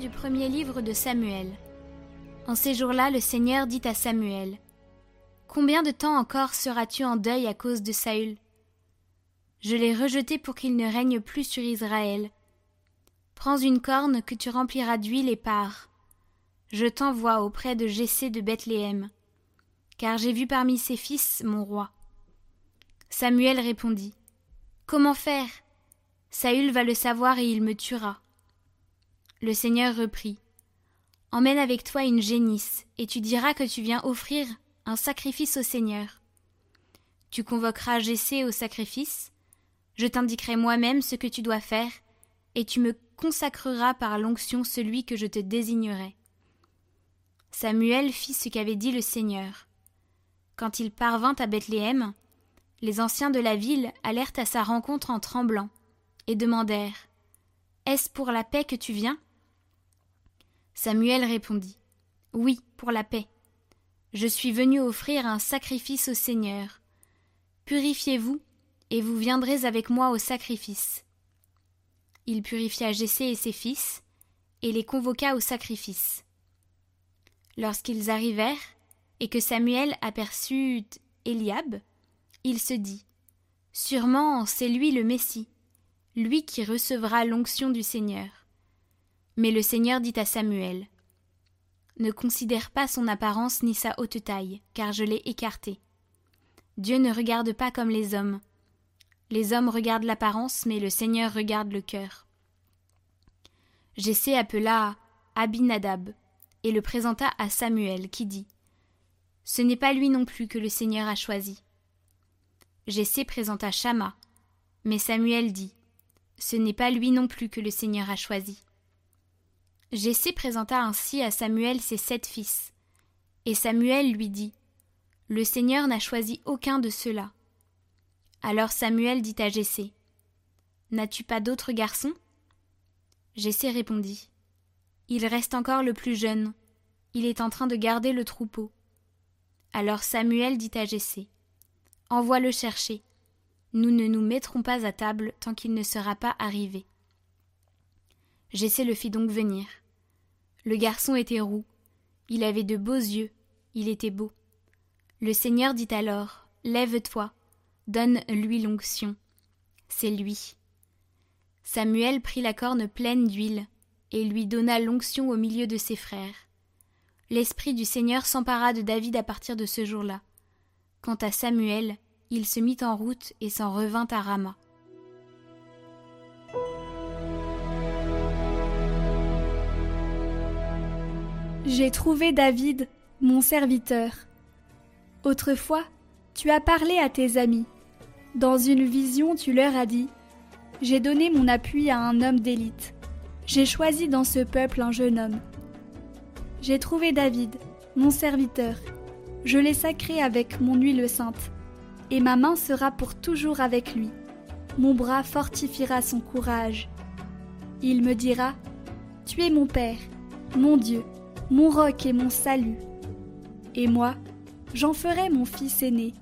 Du premier livre de Samuel. En ces jours-là, le Seigneur dit à Samuel Combien de temps encore seras-tu en deuil à cause de Saül? Je l'ai rejeté pour qu'il ne règne plus sur Israël. Prends une corne que tu rempliras d'huile et pars. Je t'envoie auprès de Jessé de Bethléem, car j'ai vu parmi ses fils mon roi. Samuel répondit Comment faire? Saül va le savoir et il me tuera. Le Seigneur reprit. Emmène avec toi une génisse, et tu diras que tu viens offrir un sacrifice au Seigneur. Tu convoqueras Jessé au sacrifice, je t'indiquerai moi-même ce que tu dois faire, et tu me consacreras par l'onction celui que je te désignerai. Samuel fit ce qu'avait dit le Seigneur. Quand il parvint à Bethléem, les anciens de la ville allèrent à sa rencontre en tremblant, et demandèrent Est-ce pour la paix que tu viens? Samuel répondit Oui, pour la paix. Je suis venu offrir un sacrifice au Seigneur. Purifiez-vous, et vous viendrez avec moi au sacrifice. Il purifia Jessé et ses fils, et les convoqua au sacrifice. Lorsqu'ils arrivèrent, et que Samuel aperçut Eliab, il se dit Sûrement c'est lui le Messie, lui qui recevra l'onction du Seigneur. Mais le Seigneur dit à Samuel Ne considère pas son apparence ni sa haute taille, car je l'ai écarté. Dieu ne regarde pas comme les hommes. Les hommes regardent l'apparence, mais le Seigneur regarde le cœur. Jessé appela Abinadab et le présenta à Samuel, qui dit Ce n'est pas lui non plus que le Seigneur a choisi. Jessé présenta Shama, mais Samuel dit Ce n'est pas lui non plus que le Seigneur a choisi. Jessé présenta ainsi à Samuel ses sept fils. Et Samuel lui dit Le Seigneur n'a choisi aucun de ceux-là. Alors Samuel dit à Jessé N'as-tu pas d'autres garçons? Jessé répondit Il reste encore le plus jeune. Il est en train de garder le troupeau. Alors Samuel dit à Jessé Envoie-le chercher. Nous ne nous mettrons pas à table tant qu'il ne sera pas arrivé. Jessé le fit donc venir. Le garçon était roux, il avait de beaux yeux, il était beau. Le Seigneur dit alors Lève-toi, donne-lui l'onction. C'est lui. Samuel prit la corne pleine d'huile et lui donna l'onction au milieu de ses frères. L'Esprit du Seigneur s'empara de David à partir de ce jour-là. Quant à Samuel, il se mit en route et s'en revint à Rama. J'ai trouvé David, mon serviteur. Autrefois, tu as parlé à tes amis. Dans une vision, tu leur as dit J'ai donné mon appui à un homme d'élite. J'ai choisi dans ce peuple un jeune homme. J'ai trouvé David, mon serviteur. Je l'ai sacré avec mon huile sainte, et ma main sera pour toujours avec lui. Mon bras fortifiera son courage. Il me dira Tu es mon Père, mon Dieu mon roc et mon salut. Et moi, j'en ferai mon fils aîné,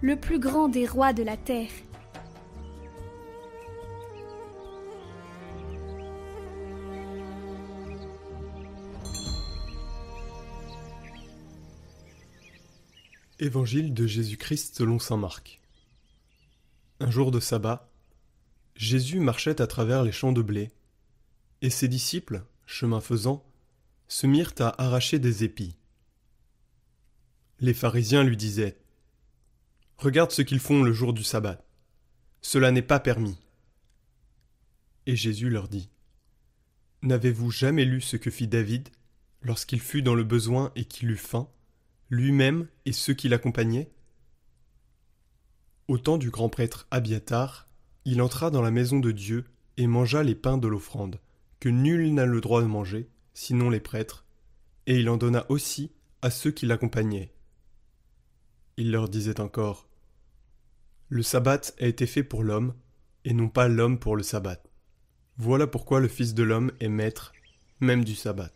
le plus grand des rois de la terre. Évangile de Jésus-Christ selon saint Marc. Un jour de sabbat, Jésus marchait à travers les champs de blé, et ses disciples, chemin faisant, se mirent à arracher des épis. Les pharisiens lui disaient Regarde ce qu'ils font le jour du sabbat. Cela n'est pas permis. Et Jésus leur dit N'avez-vous jamais lu ce que fit David lorsqu'il fut dans le besoin et qu'il eut faim, lui-même et ceux qui l'accompagnaient? Au temps du grand prêtre Abiatar, il entra dans la maison de Dieu et mangea les pains de l'offrande, que nul n'a le droit de manger, sinon les prêtres, et il en donna aussi à ceux qui l'accompagnaient. Il leur disait encore Le sabbat a été fait pour l'homme, et non pas l'homme pour le sabbat. Voilà pourquoi le Fils de l'homme est maître, même du sabbat.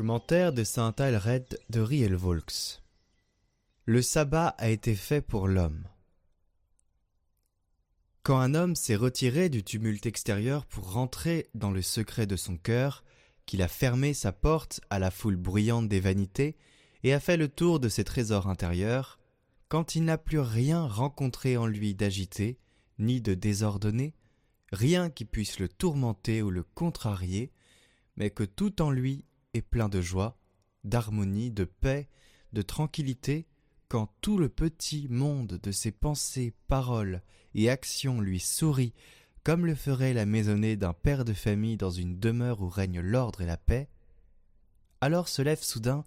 Commentaire de saint Alred de. Le sabbat a été fait pour l'homme. Quand un homme s'est retiré du tumulte extérieur pour rentrer dans le secret de son cœur, qu'il a fermé sa porte à la foule bruyante des vanités et a fait le tour de ses trésors intérieurs, quand il n'a plus rien rencontré en lui d'agité, ni de désordonné, rien qui puisse le tourmenter ou le contrarier, mais que tout en lui est plein de joie, d'harmonie, de paix, de tranquillité, quand tout le petit monde de ses pensées, paroles et actions lui sourit comme le ferait la maisonnée d'un père de famille dans une demeure où règne l'ordre et la paix, alors se lève soudain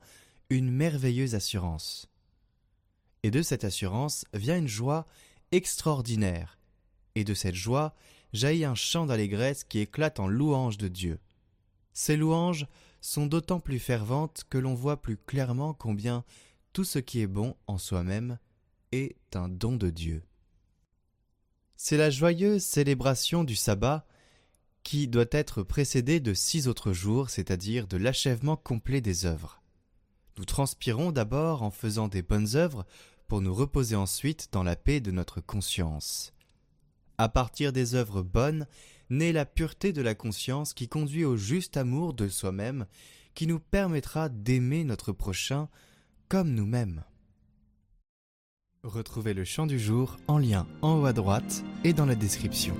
une merveilleuse assurance. Et de cette assurance vient une joie extraordinaire, et de cette joie jaillit un chant d'allégresse qui éclate en louange de Dieu. Ces louanges sont d'autant plus ferventes que l'on voit plus clairement combien tout ce qui est bon en soi-même est un don de Dieu. C'est la joyeuse célébration du sabbat qui doit être précédée de six autres jours, c'est-à-dire de l'achèvement complet des œuvres. Nous transpirons d'abord en faisant des bonnes œuvres pour nous reposer ensuite dans la paix de notre conscience. À partir des œuvres bonnes naît la pureté de la conscience qui conduit au juste amour de soi-même, qui nous permettra d'aimer notre prochain comme nous-mêmes. Retrouvez le chant du jour en lien en haut à droite et dans la description.